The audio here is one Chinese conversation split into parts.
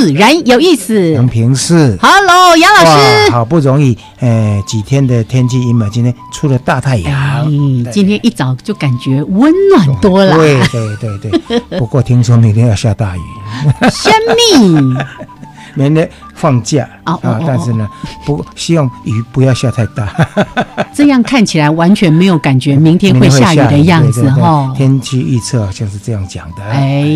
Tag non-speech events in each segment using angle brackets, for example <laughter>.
自然有意思。杨平是，Hello，杨老师，好不容易，呃，几天的天气阴霾，今天出了大太阳，嗯今天一早就感觉温暖多了。对对对对，<laughs> 不过听说明天要下大雨，生命。<laughs> 明天放假啊，但是呢，不希望雨不要下太大。<laughs> 这样看起来完全没有感觉明天会下雨的样子哈。天气预测好像是这样讲的。哎，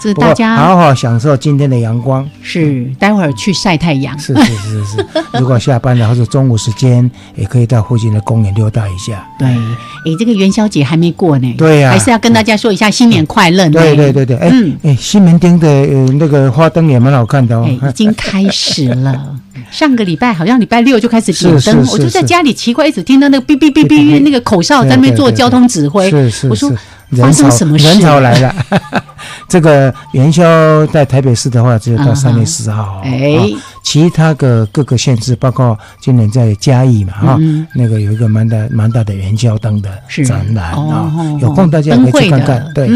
这大家好好享受今天的阳光。是，待会儿去晒太阳。是是是是。<laughs> 如果下班了或者中午时间，也可以到附近的公园溜达一下。对，哎，这个元宵节还没过呢。对呀，还是要跟大家说一下新年快乐。对对对对，哎哎，西门町的那个花灯也蛮好看的哦。已经开始了。<laughs> 上个礼拜好像礼拜六就开始点灯，我就在家里奇怪，一直听到那个哔哔哔哔那个口哨在那边做交通指挥。是是，我说发生什么事？人潮来了。这个元宵在台北市的话，只有到三月十号。哎，其他的各个县市，包括今年在嘉义嘛，哈，那个有一个蛮大蛮大的元宵灯的展览啊，有空大家可以去看看。对，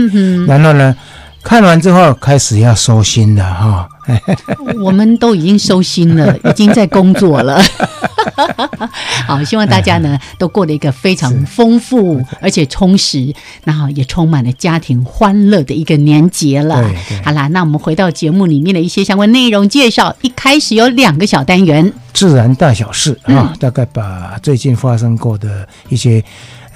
然后呢？看完之后，开始要收心了哈。<laughs> 我们都已经收心了，<laughs> 已经在工作了。<laughs> 好，希望大家呢都过了一个非常丰富而且充实，然后也充满了家庭欢乐的一个年节了。好啦，那我们回到节目里面的一些相关内容介绍。一开始有两个小单元，自然大小事啊，大概把最近发生过的一些。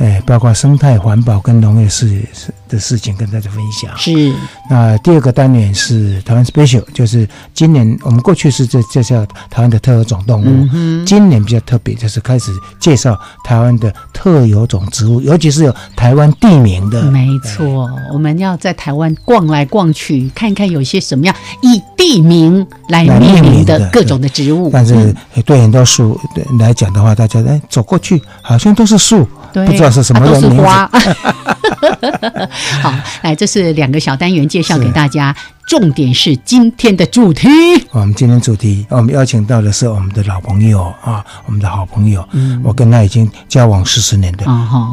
哎，包括生态环保跟农业事的事情跟大家分享。是。那第二个单元是台湾 special，就是今年我们过去是这介绍台湾的特有种动物，嗯今年比较特别，就是开始介绍台湾的特有种植物，尤其是有台湾地名的。没错，我们要在台湾逛来逛去，看看有些什么样以地名来命名的各种的植物。但是对很多树来讲的话，大家哎走过去好像都是树。不知道是什么都是花。<laughs> 好，来，这是两个小单元介绍给大家，重点是今天的主题。我们今天主题，我们邀请到的是我们的老朋友啊，我们的好朋友，我跟他已经交往四十年的，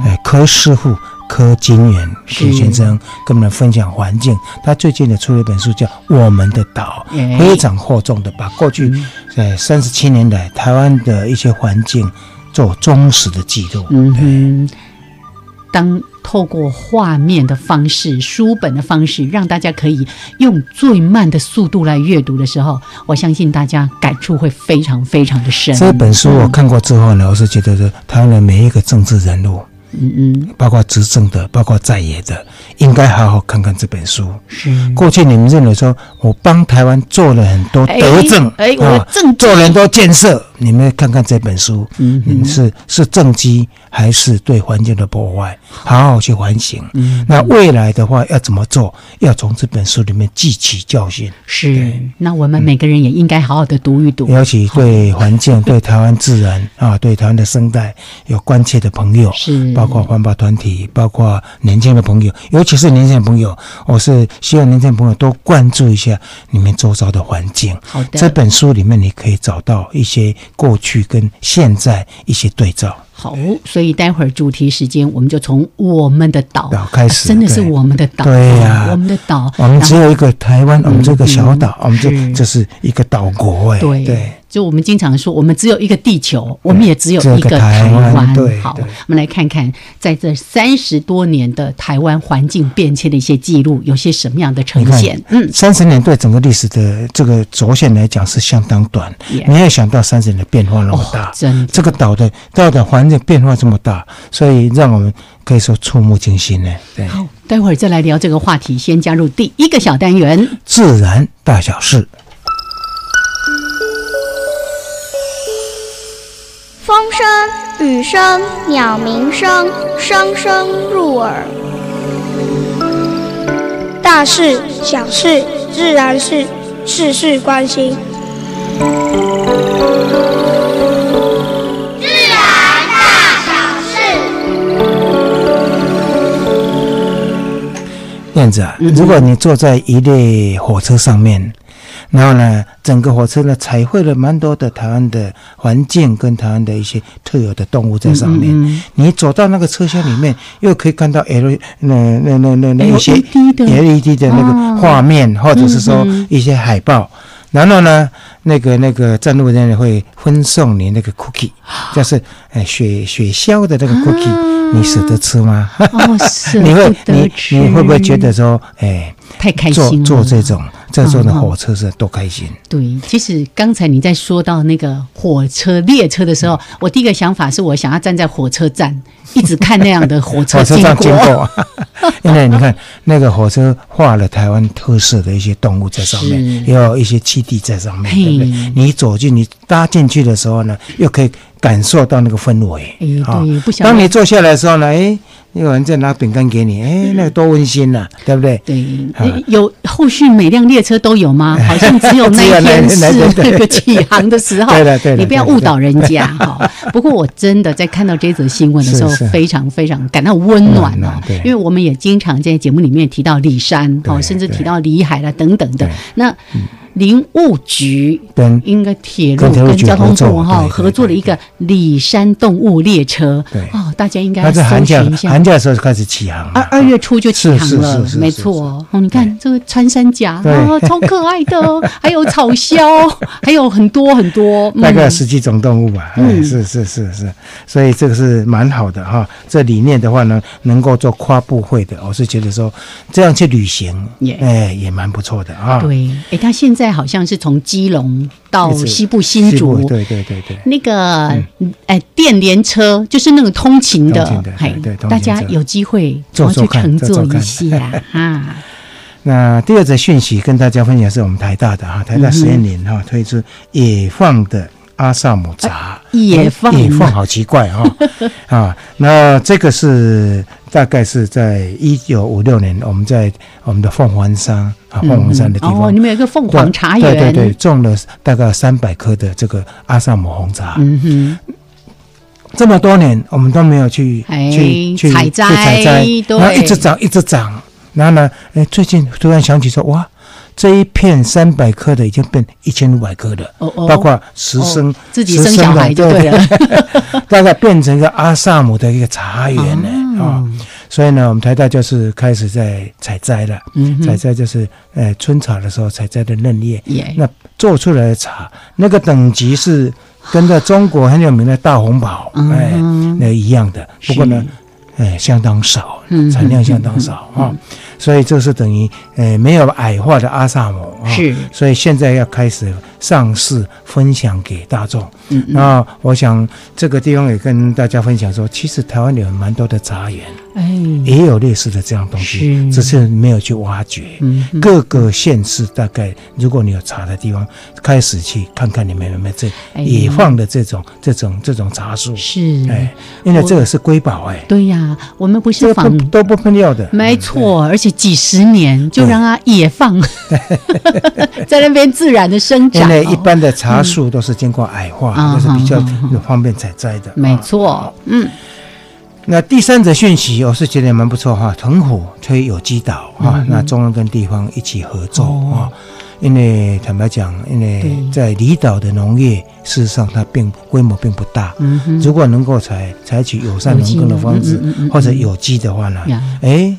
哎，柯师傅柯金元柯先生，跟我们分享环境。他最近呢出了一本书，叫《我们的岛》，非常厚重的，把过去在三十七年来台湾的一些环境。做忠实的记录。嗯哼，当透过画面的方式、书本的方式，让大家可以用最慢的速度来阅读的时候，我相信大家感触会非常非常的深。这本书我看过之后呢，我是觉得说，他的每一个政治人物。嗯嗯，包括执政的，包括在野的，应该好好看看这本书。是过去你们认为说我帮台湾做了很多德政，哎，我政做了很多建设，你们看看这本书，嗯，你们是是政绩还是对环境的破坏？好好去反省。嗯，那未来的话要怎么做？要从这本书里面汲取教训。是，那我们每个人也应该好好的读一读。尤其对环境、<laughs> 对台湾自然啊、对台湾的生态有关切的朋友，是。包括环保团体，包括年轻的朋友，尤其是年轻的朋友，我是希望年轻的朋友多关注一下你们周遭的环境。好的，这本书里面你可以找到一些过去跟现在一些对照。好，所以待会儿主题时间，我们就从我们的岛开始，真的是我们的岛，对呀，我们的岛，我们只有一个台湾，我们这个小岛，我们这这是一个岛国，哎，对。就我们经常说，我们只有一个地球，我们也只有一个台湾。对好，我们来看看，在这三十多年的台湾环境变迁的一些记录，有些什么样的呈现？嗯，三十年对整个历史的这个轴线来讲是相当短，没有想到三十年的变化那么大。真，这个岛的岛的环境变化这么大，所以让我们可以说触目惊心呢。对，好，待会儿再来聊这个话题。先加入第一个小单元：自然大小事。风声、雨声、鸟鸣声，声声入耳。大事、小事、自然事，事事关心。燕子啊，如果你坐在一列火车上面。然后呢，整个火车呢彩绘了蛮多的台湾的环境跟台湾的一些特有的动物在上面。你走到那个车厢里面，又可以看到 L 那那那那那一些 LED 的那个画面，或者是说一些海报。然后呢，那个那个站路人员会分送你那个 cookie，<gasps> 就是哎雪雪消的那个 cookie，你舍得吃吗？<laughs> 你会你你会不会觉得说哎？太开心了！坐坐这种这种的火车是多开心。对，其实刚才你在说到那个火车列车的时候，我第一个想法是我想要站在火车站，一直看那样的火车 <laughs> 经过。<laughs> 因为你看那个火车画了台湾特色的一些动物在上面，也有一些基地在上面，对不对？你走进你搭进去的时候呢，又可以感受到那个氛围。哎，对，当你坐下来的时候呢，哎。有人在拿饼干给你，哎，那个多温馨呐，对不对？对，有后续每辆列车都有吗？<laughs> 好像只有那一天是 <laughs> 那个起航的时候。对的，对的。你不要误导人家哈。不过我真的在看到这则新闻的时候，非常非常感到温暖哦。对，因为我们也经常在节目里面提到李山哦，甚至提到李海了等等的那。林务局跟应该铁路跟交通部哈合作了一个里山动物列车，对哦，大家应该它在寒假寒假的时候开始起航，二二月初就起航了，没错哦。你看这个穿山甲啊，超可爱的，<laughs> 还有草鸮，还有很多很多，大概十几种动物吧。嗯，是是是是，所以这个是蛮好的哈。这里面的话呢，能够做跨部会的，我是觉得说这样去旅行，哎，也蛮不错的啊。对，哎，他现在。好像是从基隆到西部新竹，对对对对，那个哎电联车就是那个通勤的，嘿，大家有机会坐去乘，坐一下 <laughs> 哈。那第二则讯息跟大家分享是我们台大的哈，台大实验林哈推出野放的阿萨姆茶，野放。野放好奇怪哈 <laughs> 啊，那这个是。大概是在一九五六年，我们在我们的凤凰山啊，凤凰山的地方，哦，你们有一个凤凰茶园，对对对，种了大概三百棵的这个阿萨姆红茶。嗯哼，这么多年我们都没有去去去采摘，然后一直长一直长，然后呢，哎，最近突然想起说，哇。这一片三百棵的已经变一千五百棵的，包括十生自己生小孩就对了，<laughs> 大概变成一个阿萨姆的一个茶园呢啊，所以呢，我们台大就是开始在采摘了，采摘就是呃春茶的时候采摘的嫩叶，那做出来的茶那个等级是跟在中国很有名的大红袍哎那一样的，不过呢，哎相当少，产量相当少啊。<laughs> 所以这是等于，呃，没有矮化的阿萨姆啊，是，所以现在要开始上市分享给大众。嗯，那我想这个地方也跟大家分享说，其实台湾有蛮多的茶园。哎，也有类似的这样东西，只是没有去挖掘。各个县市大概，如果你有茶的地方，开始去看看你们有没有这野放的这种、这种、这种茶树。是，哎，因为这个是瑰宝，哎。对呀，我们不是仿都不喷药的，没错，而且几十年就让它野放，<laughs> <laughs> 在那边自然的生长。因为一般的茶树都是经过矮化，都是比较方便采摘的。没错，嗯。那第三则讯息，我是觉得蛮不错哈。藤虎推有机岛哈，那中央跟地方一起合作啊。因为坦白讲，因为在离岛的农业，事实上它并规模并不大。嗯如果能够采采取友善农耕的方式，或者有机的话呢，哎。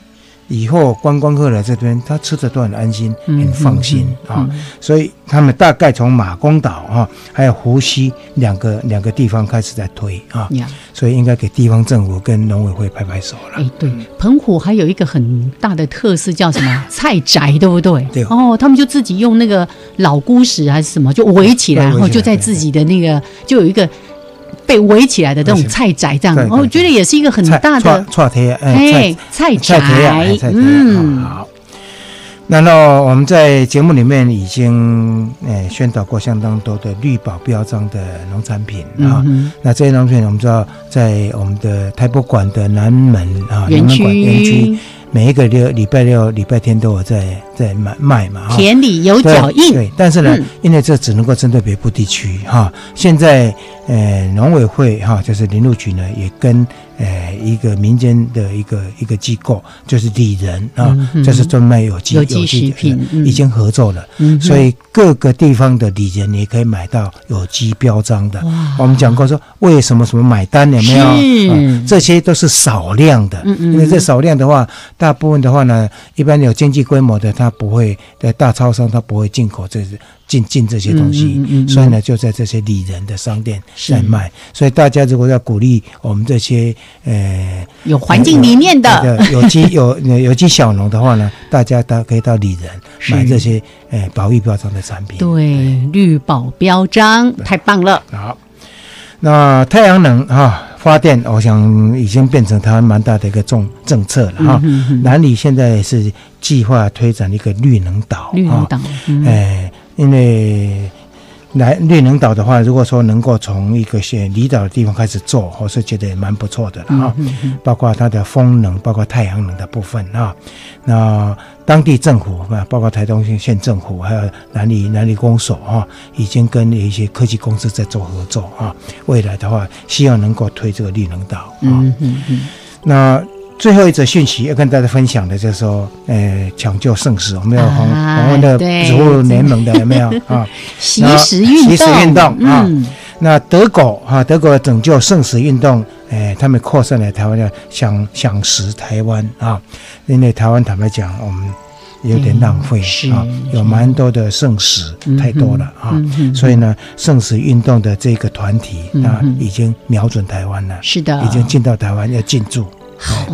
以后观光客来这边，他吃的都很安心，很放心啊。所以他们大概从马公岛啊，还有湖西两个两个地方开始在推啊。所以应该给地方政府跟农委会拍拍手了。哎，对，澎湖还有一个很大的特色叫什么菜宅，对不对？对。哦，他们就自己用那个老菇石还是什么，就围起来，然后就在自己的那个就有一个。被围起来的这种菜宅，这样，我觉得也是一个很大的菜菜哎菜宅，嗯，好。然后我们在节目里面已经诶宣导过相当多的绿保标章的农产品啊。那这些农产品，我们知道在我们的台博馆的南门啊园区园区。每一个六礼拜六、礼拜天都有在在卖卖嘛，田里有脚印。对，但是呢，因为这只能够针对北部地区哈。现在呃，农委会哈，就是林路局呢，也跟。呃，一个民间的一个一个机构，就是里仁啊，这是专卖有机有机食品，已经合作了，所以各个地方的里仁也可以买到有机标章的。我们讲过说，为什么什么买单有没有？这些都是少量的，因为这少量的话，大部分的话呢，一般有经济规模的，它不会在大超商，它不会进口这些。进进这些东西，所以呢，就在这些里人的商店在卖。所以大家如果要鼓励我们这些呃有环境理念的有机有有机小农的话呢，大家都可以到里人买这些呃保育标章的产品。对，绿保标章太棒了。好，那太阳能啊发电，我想已经变成台湾蛮大的一个重政策了哈。南里现在是计划推展一个绿能岛，绿能岛，哎。因为来绿能岛的话，如果说能够从一个些离岛的地方开始做，我是觉得也蛮不错的了哈。包括它的风能，包括太阳能的部分啊。那当地政府啊，包括台东县政府，还有南里南里公所啊，已经跟一些科技公司在做合作啊。未来的话，希望能够推这个绿能岛啊。那。最后一则讯息要跟大家分享的，就是说，呃，抢救盛世，我们要红红的植物联盟的有没有 <laughs> 啊？习食运动，习食运动啊。那德国哈，德国拯救盛世运动，哎，他们扩散来台湾，要想想食台湾啊。因为台湾坦白讲，我们有点浪费啊，有蛮多的盛食，太多了啊。所以呢，盛食运动的这个团体啊，已经瞄准台湾了，是的，已经进到台湾要进驻。好。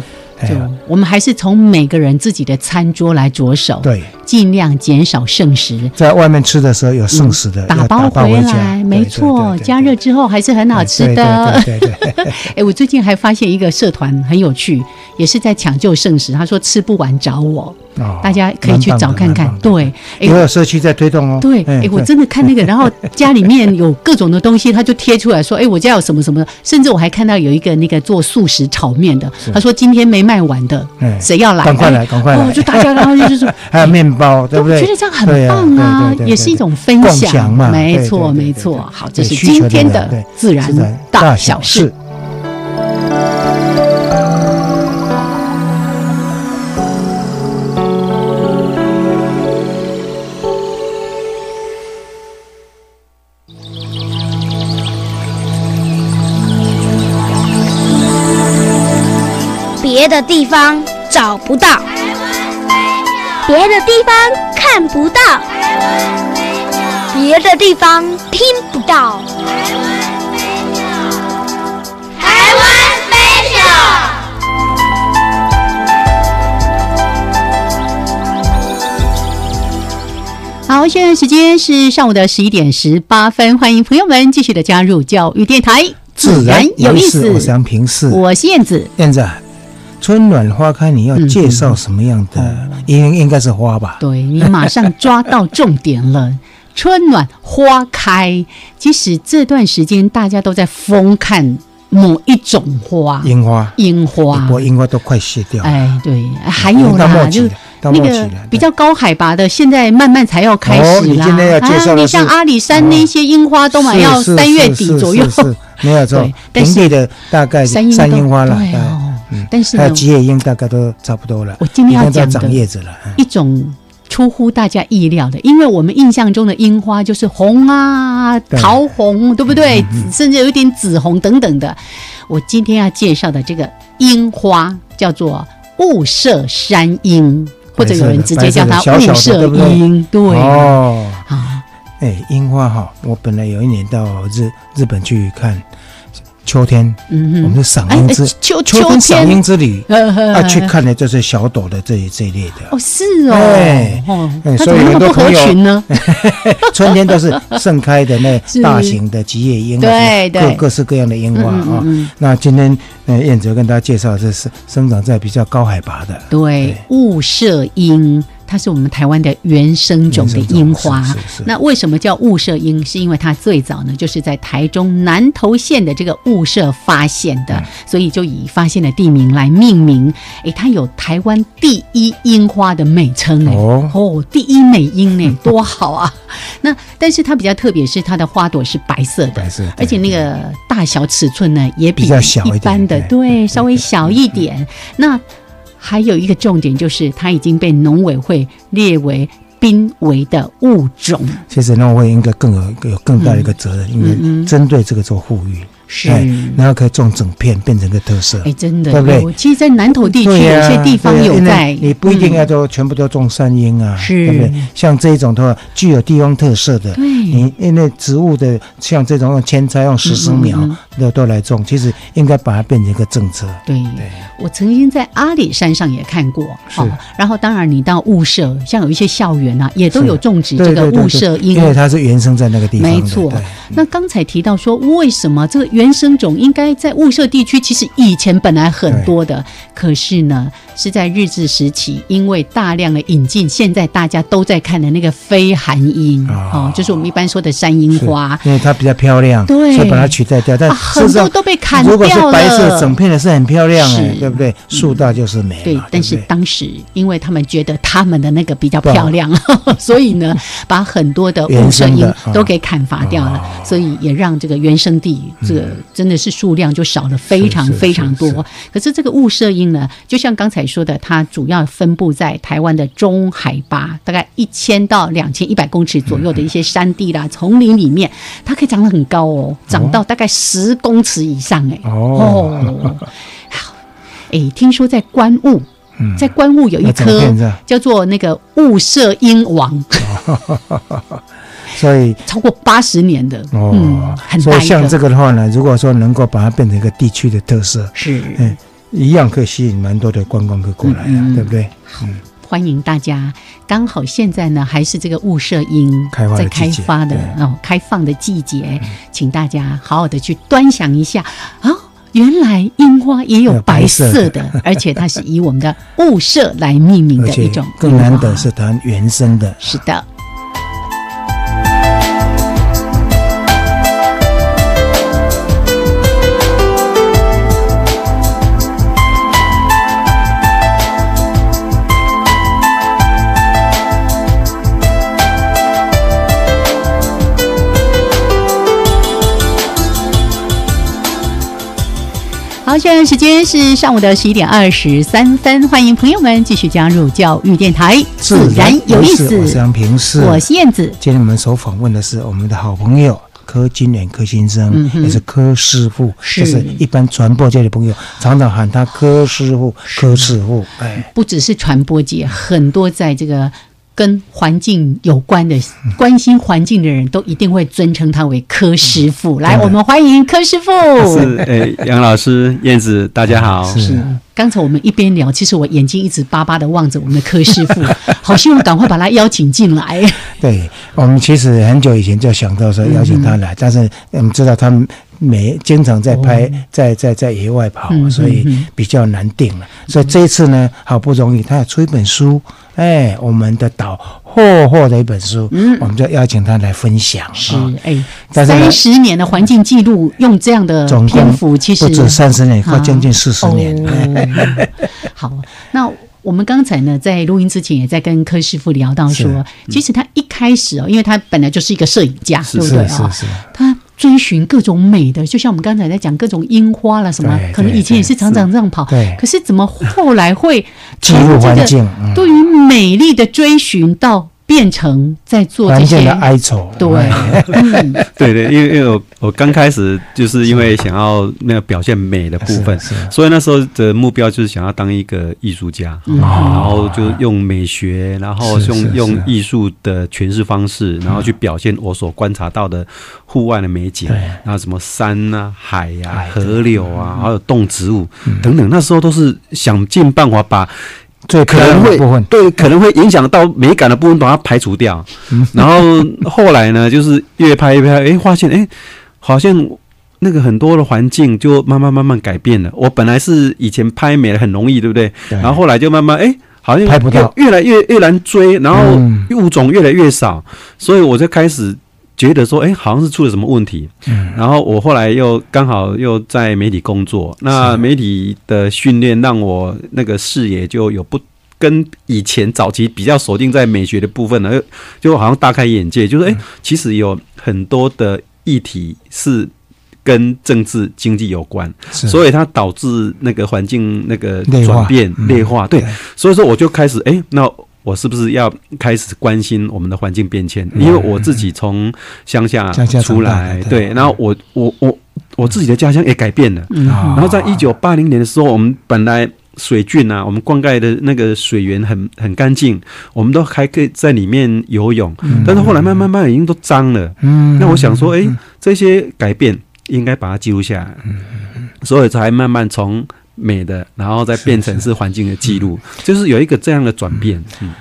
就我们还是从每个人自己的餐桌来着手，对，尽量减少剩食。在外面吃的时候有剩食的，打包回来，没错，加热之后还是很好吃的。对对对。<laughs> 哎，我最近还发现一个社团很有趣，也是在抢救剩食。他说吃不完找我。大家可以去找看看，对，也有社区在推动哦。对，哎，我真的看那个，然后家里面有各种的东西，他就贴出来说，哎，我家有什么什么，甚至我还看到有一个那个做素食炒面的，他说今天没卖完的，谁要来？赶快来，赶快来！哦就大家然后就是 <laughs> 还有面包，对不对？觉得这样很棒啊，也是一种分享嘛。没错，没错。好，这是今天的自然大小事。别的地方找不到，别的地方看不到，别的地方听不到。台湾飞鸟。好，现在时间是上午的十一点十八分，欢迎朋友们继续的加入教育电台，自然有意思。我是杨平视，我是燕子，燕子。春暖花开，你要介绍什么样的？应应该是花吧？对你马上抓到重点了。春暖花开，即使这段时间大家都在疯看某一种花，樱花，樱花，不过樱花都快谢掉。哎，对，还有啦，就那个比较高海拔的，现在慢慢才要开始啦。啊，你像阿里山那些樱花都嘛要三月底左右，没有错。<laughs> 平地的大概三樱花了。但是它有吉野樱大概都差不多了，我今天要讲长叶子了。一种出乎大家意料的，因为我们印象中的樱花就是红啊、桃红，对不对？甚至有一点紫红等等的。我今天要介绍的这个樱花叫做雾社山樱，或者有人直接叫它雾社樱。对哦，啊，哎，樱花哈，我本来有一年到日日本去看。秋天，嗯我们的赏樱之秋秋天赏樱之旅，啊，去看的就是小朵的这一这一类的。哦，是哦，哎，所以很多朋友呢，<laughs> 春天都是盛开的那 <laughs> 大型的吉叶樱，对对，各各式各样的樱花啊。那今天，呃，燕哲跟大家介绍，这是生长在比较高海拔的，对，雾社樱。它是我们台湾的原生种的樱花。那为什么叫雾社樱？是因为它最早呢，就是在台中南投县的这个雾社发现的，所以就以发现的地名来命名。诶，它有台湾第一樱花的美称哎，哦，第一美樱呢，<laughs> 多好啊！那但是它比较特别，是它的花朵是白色的，白色，而且那个大小尺寸呢也比一般的对稍微小一点。那还有一个重点就是，它已经被农委会列为濒危的物种。其实农委会应该更有有更大的一个责任，因为针对这个做呼吁。是，然后可以种整片，变成个特色。哎，真的，对不对？其实，在南投地区有些地方有在，你不一定要都全部都种山樱啊，对不对？像这种的话，具有地方特色的，你因为植物的像这种用扦插用十十苗都都来种，其实应该把它变成一个政策。对，我曾经在阿里山上也看过，是。然后，当然你到雾社，像有一些校园啊，也都有种植这个雾社樱，因为它是原生在那个地方。没错。那刚才提到说，为什么这个？原生种应该在雾社地区，其实以前本来很多的，可是呢，是在日治时期，因为大量的引进，现在大家都在看的那个飞寒樱哦，就是我们一般说的山樱花，因为它比较漂亮，对，所以把它取代掉。但很多都被砍掉了。如果是白色整片的，是很漂亮哎，对不对？树大就是美。对，但是当时因为他们觉得他们的那个比较漂亮，<laughs> 所以呢，把很多的雾社樱都给砍伐掉了，所以也让这个原生地这个。真的是数量就少了非常非常多。可是这个雾社樱呢，就像刚才说的，它主要分布在台湾的中海拔，大概一千到两千一百公尺左右的一些山地啦、丛林里面，它可以长得很高哦，长到大概十公尺以上哎。哦，好，哎，听说在关雾，在关雾有一颗叫做那个雾社鹰王。<laughs> 所以超过八十年的哦，所以像这个的话呢，如果说能够把它变成一个地区的特色，是嗯，一样可以吸引蛮多的观光客过来的，对不对？嗯，欢迎大家。刚好现在呢，还是这个雾社樱在开发的哦，开放的季节，请大家好好的去端详一下啊！原来樱花也有白色的，<laughs> 而且它是以我们的雾社来命名的一种，更难得是它原生的，是的。好，现在时间是上午的十一点二十三分，欢迎朋友们继续加入教育电台，自然有意思。我是杨平，是我是燕子。今天我们所访问的是我们的好朋友柯金远柯先生，也是柯师傅，就是一般传播界的朋友常常喊他柯师傅，柯师傅。哎，不只是传播界，很多在这个。跟环境有关的、关心环境的人都一定会尊称他为柯师傅。来，我们欢迎柯师傅。是，诶，杨老师、燕子，大家好。是。刚才我们一边聊，其实我眼睛一直巴巴的望着我们的柯师傅，<laughs> 好希望赶快把他邀请进来。对我们其实很久以前就想到说邀请他来，但是我们知道他每经常在拍，在在在野外跑，所以比较难定了。所以这一次呢，好不容易他要出一本书。哎，我们的岛霍霍的一本书，嗯，我们就邀请他来分享。是，哎，三十年的环境记录，用这样的篇幅，其实不止三十年，快将近四十年。<laughs> 好，那我们刚才呢，在录音之前也在跟柯师傅聊到说，其实他一开始哦，因为他本来就是一个摄影家，对不对啊？他追寻各种美的，就像我们刚才在讲各种樱花了什么，可能以前也是常常这样跑。对。可是怎么后来会 <laughs> 进入环境？对于美丽的追寻到。变成在做这些哀愁，对，<laughs> 对对，因为因为我我刚开始就是因为想要那个表现美的部分，所以那时候的目标就是想要当一个艺术家，然后就用美学，然后用用艺术的诠释方式，然后去表现我所观察到的户外的美景，然后什么山啊、海呀、河流啊，还有动植物等等，那时候都是想尽办法把。最可能会对，可能会影响到美感的部分，把它排除掉。然后后来呢，就是越拍越拍，哎，发现哎，好像那个很多的环境就慢慢慢慢改变了。我本来是以前拍美很容易，对不对？然后后来就慢慢哎，好像拍不掉，越来越越难追，然后物种越来越少，所以我就开始。觉得说，哎，好像是出了什么问题。嗯，然后我后来又刚好又在媒体工作，那媒体的训练让我那个视野就有不跟以前早期比较锁定在美学的部分呢，就好像大开眼界，就是哎，其实有很多的议题是跟政治经济有关，所以它导致那个环境那个转变劣化。对，所以说我就开始哎，那。我是不是要开始关心我们的环境变迁？因为我自己从乡下出来，对，然后我我我我自己的家乡也改变了。然后在一九八零年的时候，我们本来水郡啊，我们灌溉的那个水源很很干净，我们都还可以在里面游泳。但是后来慢慢慢已经都脏了。那我想说，哎，这些改变应该把它记录下来，所以才慢慢从。美的，然后再变成是环境的记录，就是有一个这样的转变。嗯，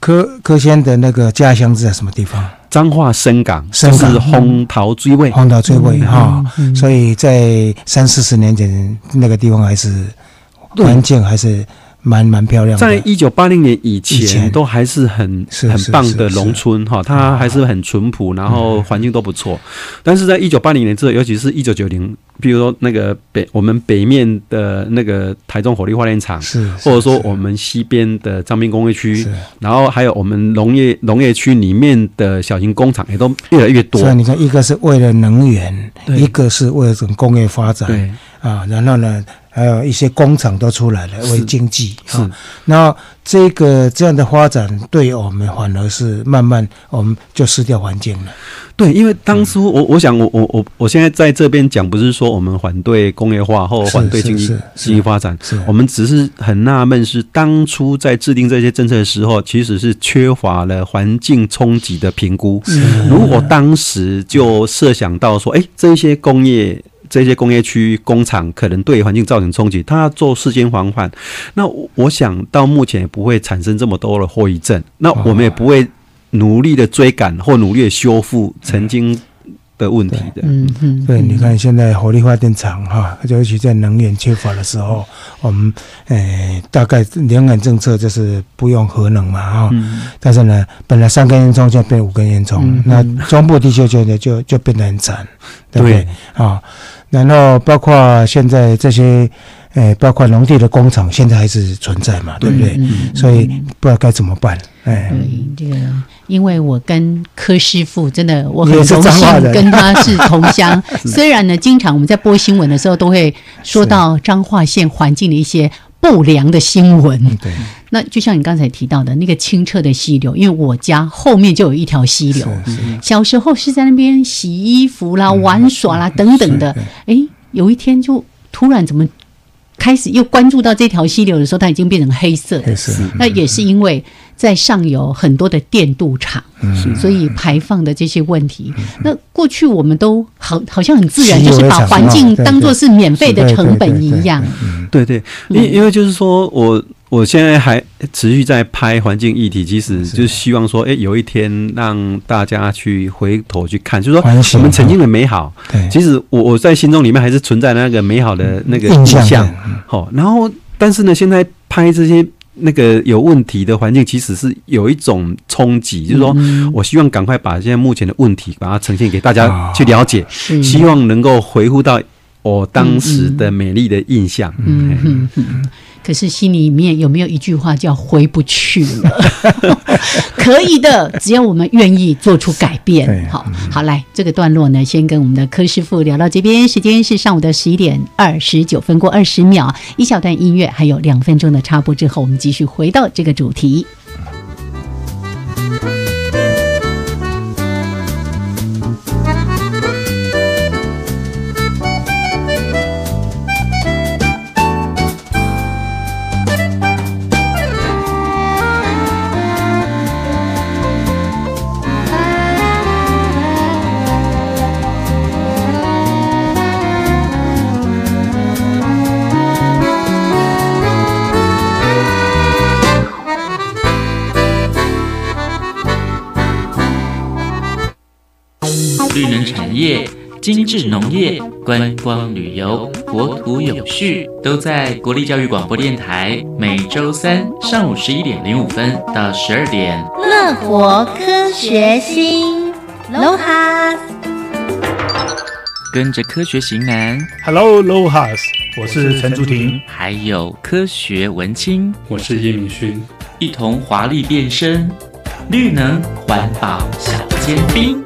柯柯先的那个家乡是在什么地方？彰化深港，是红桃追尾，红桃追尾哈。所以在三四十年前，那个地方还是环境还是。蛮蛮漂亮，在一九八零年以前都还是很很棒的农村哈，它还是很淳朴，然后环境都不错。但是在一九八零年之后，尤其是一九九零，比如说那个北我们北面的那个台中火力发电厂，是或者说我们西边的彰滨工业区，然后还有我们农业农业区里面的小型工厂也都越来越多。所以你看，一个是为了能源，一个是为了这种工业发展，对。啊，然后呢？还有一些工厂都出来了，为经济啊。那这个这样的发展，对我们反而是慢慢我们就失掉环境了。对，因为当初我我想我我我我现在在这边讲，不是说我们反对工业化或反对经济经济发展，我们只是很纳闷，是当初在制定这些政策的时候，其实是缺乏了环境冲击的评估。如果当时就设想到说，哎，这些工业。这些工业区工厂可能对环境造成冲击，它要做事先防范。那我想到目前也不会产生这么多的后遗症。那我们也不会努力的追赶或努力的修复曾经的问题的。嗯嗯，对，你看现在火力发电厂哈，尤其在能源缺乏的时候，我们诶大概能源政策就是不用核能嘛哈。但是呢，本来三根烟囱现在变五根烟囱，那中部地区就就就变得很惨，对不对啊？然后包括现在这些，诶，包括农地的工厂，现在还是存在嘛，对不对？所以不知道该怎么办。哎，对，这个因为我跟柯师傅真的我很荣幸跟他是同乡，<laughs> 虽然呢，经常我们在播新闻的时候都会说到彰化县环境的一些。不良的新闻，对，那就像你刚才提到的那个清澈的溪流，因为我家后面就有一条溪流，小时候是在那边洗衣服啦、玩耍啦等等的，哎，有一天就突然怎么开始又关注到这条溪流的时候，它已经变成黑色的，那也是因为。在上游很多的电镀厂，所以排放的这些问题，那过去我们都好好像很自然，就是把环境当做是免费的成本一样。对对，因因为就是说我我现在还持续在拍环境议题，其实就是希望说，哎，有一天让大家去回头去看，就是说我们曾经的美好。其实我我在心中里面还是存在那个美好的那个印象。好，然后但是呢，现在拍这些。那个有问题的环境其实是有一种冲击，就是说我希望赶快把现在目前的问题把它呈现给大家去了解，希望能够回复到我当时的美丽的印象。嗯嗯嗯。可是心里面有没有一句话叫回不去了？<laughs> 可以的，只要我们愿意做出改变。好，好，来这个段落呢，先跟我们的柯师傅聊到这边。时间是上午的十一点二十九分过二十秒，一小段音乐，还有两分钟的插播之后，我们继续回到这个主题。业、精致农业、观光旅游、国土有序，都在国立教育广播电台。每周三上午十一点零五分到十二点，乐活科学星 l o h a 跟着科学型男，Hello l o h a s 我是陈竹婷，还有科学文青，我是叶明勋，一同华丽变身，绿能环保小尖兵。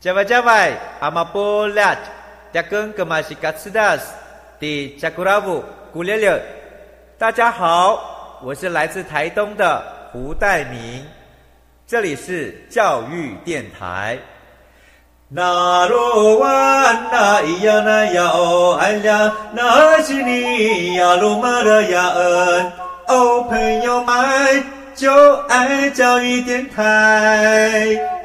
加外加外，阿玛波拉，扎根格玛西卡斯达斯，的加古拉布古列列。大家好，我是来自台东的胡代明，这里是教育电台。那罗哇那咿呀那呀哦哎呀，那是你呀鲁玛的呀恩，哦朋友们就爱教育电台。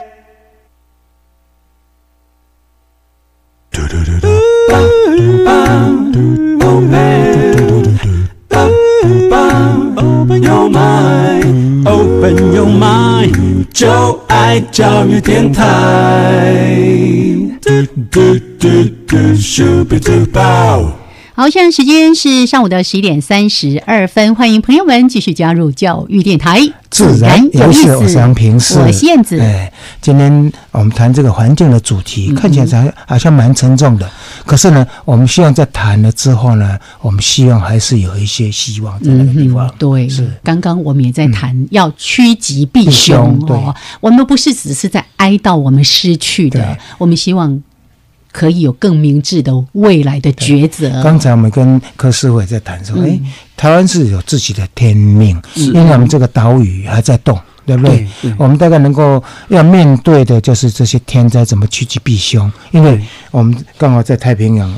Open your mind, open your mind，就爱教育电台。好，现在时间是上午的十一点三十二分，欢迎朋友们继续加入教育电台。自然有意思，我是杨平，是我燕子。哎，今天我们谈这个环境的主题，看起来好像蛮沉重的。可是呢，我们希望在谈了之后呢，我们希望还是有一些希望在那个地方。对，是。刚刚我们也在谈要趋吉避凶哦，我们不是只是在哀悼我们失去的，我们希望。可以有更明智的未来的抉择。刚才我们跟柯师傅也在谈说，哎，台湾是有自己的天命，因为我们这个岛屿还在动，对不对？我们大概能够要面对的就是这些天灾怎么趋吉避凶，因为我们刚好在太平洋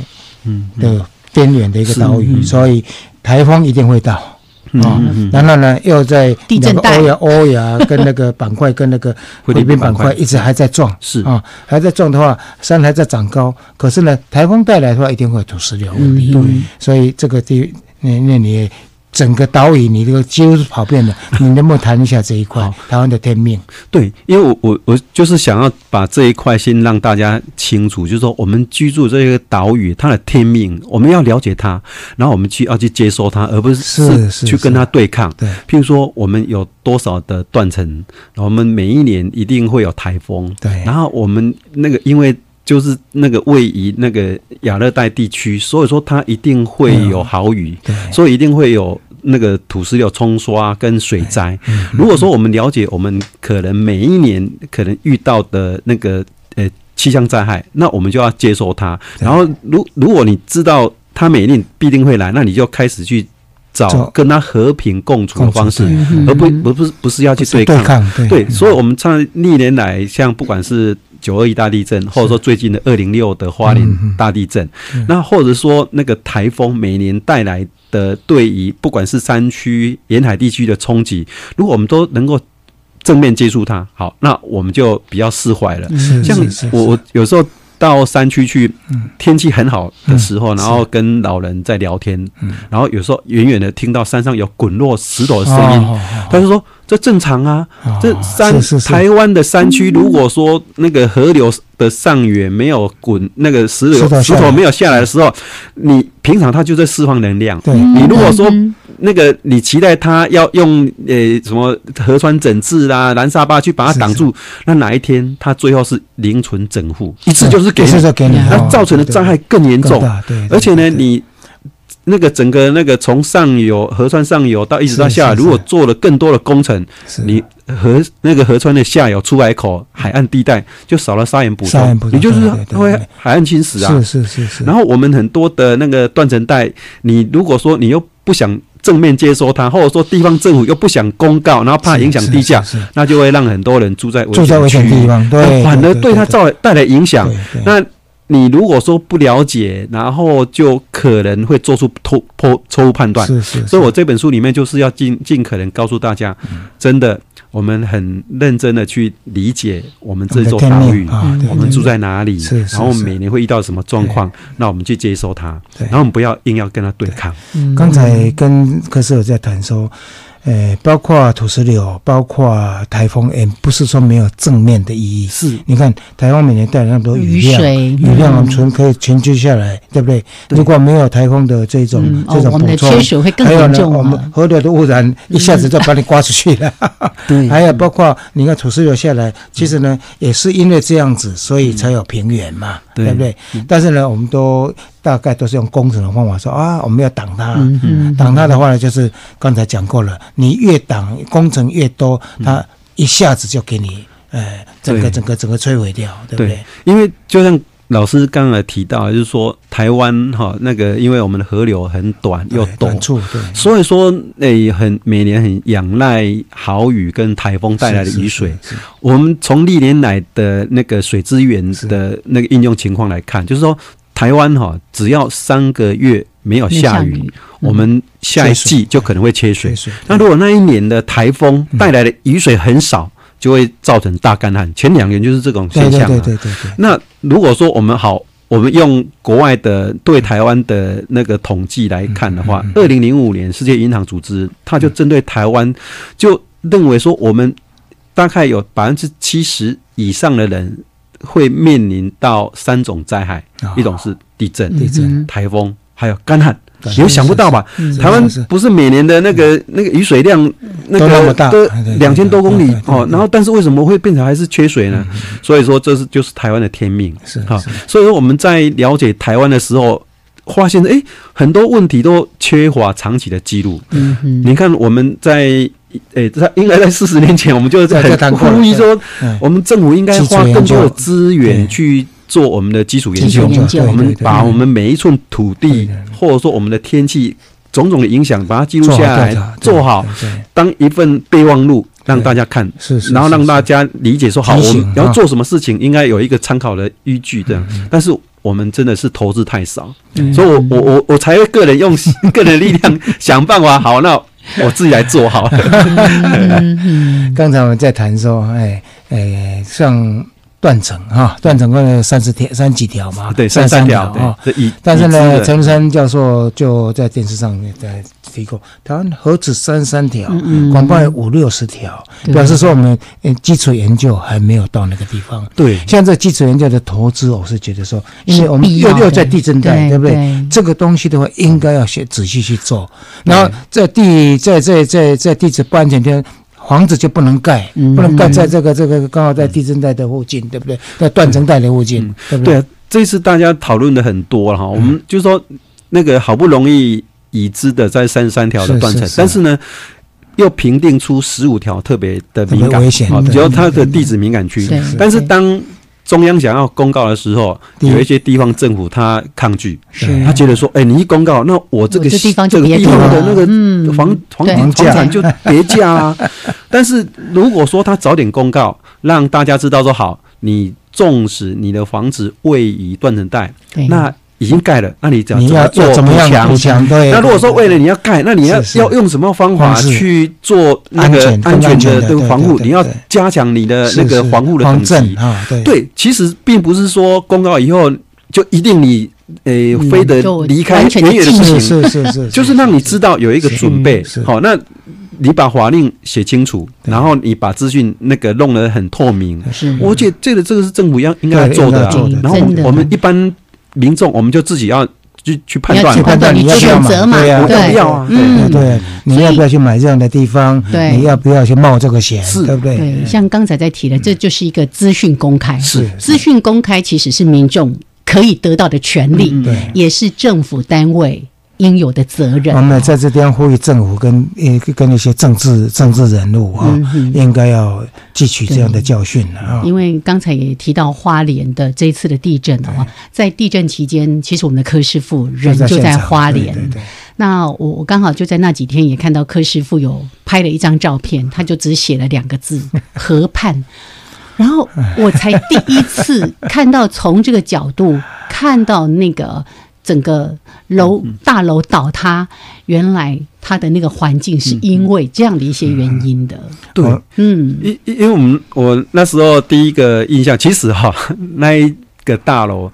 嗯的边缘的一个岛屿，所以台风一定会到。啊，然后呢，又在地震带，欧亚、欧亚跟那个板块跟那个菲律宾板块一直还在撞，是啊，还在撞的话，山还在长高。可是呢，台风带来的话，一定会土石流问题。对，所以这个地，那那你。整个岛屿，你这个几乎是跑遍了。你能不能谈一下这一块台湾的天命？对，因为我我我就是想要把这一块先让大家清楚，就是说我们居住这个岛屿，它的天命，我们要了解它，然后我们去要去接收它，而不是是去跟它对抗。对，譬如说我们有多少的断层，我们每一年一定会有台风。对，然后我们那个因为就是那个位于那个亚热带地区，所以说它一定会有豪雨，所以一定会有。那个土石流冲刷跟水灾，如果说我们了解我们可能每一年可能遇到的那个呃气象灾害，那我们就要接受它。然后，如如果你知道它每年必定会来，那你就开始去。找跟他和平共处的方式，而不不不是不是要去对抗。对，所以我们唱历年来，像不管是九二一大地震，或者说最近的二零六的花莲大地震，那或者说那个台风每年带来的对于不管是山区沿海地区的冲击，如果我们都能够正面接触它，好，那我们就比较释怀了。像我我有时候。到山区去，天气很好的时候，然后跟老人在聊天，然后有时候远远的听到山上有滚落石头的声音，他就说这正常啊，这山台湾的山区，如果说那个河流的上缘没有滚那个石头石头没有下来的时候，你平常它就在释放能量，你如果说。那个，你期待他要用呃什么河川整治啦、拦沙坝去把它挡住，那哪一天他最后是零存整户，一次就是给你，那造成的灾害更严重。而且呢，你那个整个那个从上游河川上游到一直到下，如果做了更多的工程，你河那个河川的下游出海口海岸地带就少了沙岩补充，也就是会海岸侵蚀啊。是是是是。然后我们很多的那个断层带，你如果说你又不想。正面接收它，或者说地方政府又不想公告，然后怕影响地价，那就会让很多人住在住在危险地方，对，反而对他造带来影响。那你如果说不了解，然后就可能会做出错错错误判断。是是。所以我这本书里面就是要尽尽可能告诉大家，真的。我们很认真的去理解我们这座岛屿，我们住在哪里，然后每年会遇到什么状况，那我们去接收它，然后我们不要硬要跟它对抗。刚才跟柯师有在谈说。呃，包括土石流，包括台风，也不是说没有正面的意义。是，你看台风每年带来那么多雨量，雨量我们存可以存积下来，对不对？如果没有台风的这种这种补充，还有呢，我们河流的污染一下子就把你刮出去了。<laughs> 对，还有包括你看土石流下来，其实呢也是因为这样子，所以才有平原嘛，对不对？但是呢，我们都。大概都是用工程的方法说啊，我们要挡它，挡它的话呢，就是刚才讲过了，你越挡工程越多，它一下子就给你，呃，整个整个整个摧毁掉，对不对？因为就像老师刚才提到，就是说台湾哈那个，因为我们的河流很短又短处，对，所以说诶很每年很仰赖豪雨跟台风带来的雨水。我们从历年来的那个水资源的那个应用情况来看，就是说。台湾哈，只要三个月没有下雨，我们下一季就可能会缺水。那如果那一年的台风带来的雨水很少，就会造成大干旱。前两年就是这种现象。对对对对。那如果说我们好，我们用国外的对台湾的那个统计来看的话，二零零五年世界银行组织它就针对台湾，就认为说我们大概有百分之七十以上的人。会面临到三种灾害，一种是地震、地震、台风，还有干旱。有想不到吧？台湾不是每年的那个那个雨水量那个都两千多公里哦，然后但是为什么会变成还是缺水呢？所以说这是就是台湾的天命是哈。所以说我们在了解台湾的时候，发现哎很多问题都缺乏长期的记录。嗯嗯，你看我们在。诶，在应该在四十年前，我们就在呼吁说，我们政府应该花更多的资源去做我们的基础研究。我们把我们每一寸土地，或者说我们的天气种种的影响，把它记录下来，做好，当一份备忘录让大家看，然后让大家理解说，好，我们要做什么事情，应该有一个参考的依据。这样，但是我们真的是投资太少，所以我我我我才会个人用 <laughs> 个人力量想办法。好，那。<laughs> 我自己来做好了。<laughs> 刚才我们在谈说，哎哎，像断层哈，断层共有三十条、三几条嘛？对，三三条啊。但是呢，陈山教授就在电视上面在提过，台湾何止三三条，广泛有五六十条，表示说我们基础研究还没有到那个地方。对，像这基础研究的投资，我是觉得说，因为我们又又在地震带，对不对？这个东西的话，应该要先仔细去做。然后在地在在在在地质不安全天。房子就不能盖，不能盖在这个这个刚好在地震带的附近，对不对？在断层带的附近，对不对？对，这次大家讨论的很多了哈。我们就说那个好不容易已知的在三十三条的断层，但是呢，又评定出十五条特别的敏感，危险，只要它的地质敏感区。但是当中央想要公告的时候，有一些地方政府他抗拒，他觉得说，哎，你一公告，那我这个地方这个地方。的那个房房房产就跌价啊。但是如果说他早点公告，让大家知道说好，你纵使你的房子位于断层带，那。已经盖了，那你怎么做怎么样补强？那如果说为了你要盖，那你要要用什么方法去做那个安全的这个防护？你要加强你的那个防护的等级啊。对，其实并不是说公告以后就一定你诶非得离开远远的事情，是是 <laughs> 是，就是让你知道有一个准备。好，那你把法令写清楚，然后你把资讯那个弄得很透明。是，我觉得这个这个是政府要应该做的。然后我们一般。民众，我们就自己要去去判断，判断你要选择嘛，对要不要啊？对对，你要不要去买这样的地方？对，你要不要去冒这个险？是，对不对？对，像刚才在提的，这就是一个资讯公开，是资讯公开，其实是民众可以得到的权利，对，也是政府单位。应有的责任。我们在这边呼吁政府跟呃跟一些政治政治人物啊，应该要汲取这样的教训啊。因为刚才也提到花莲的这一次的地震啊，在地震期间，其实我们的柯师傅人就在花莲。那我我刚好就在那几天也看到柯师傅有拍了一张照片，他就只写了两个字“河畔”，<laughs> 然后我才第一次看到从这个角度看到那个。整个楼大楼倒塌，原来它的那个环境是因为这样的一些原因的。对，嗯，因因为我们我那时候第一个印象，其实哈 <laughs> 那一个大楼。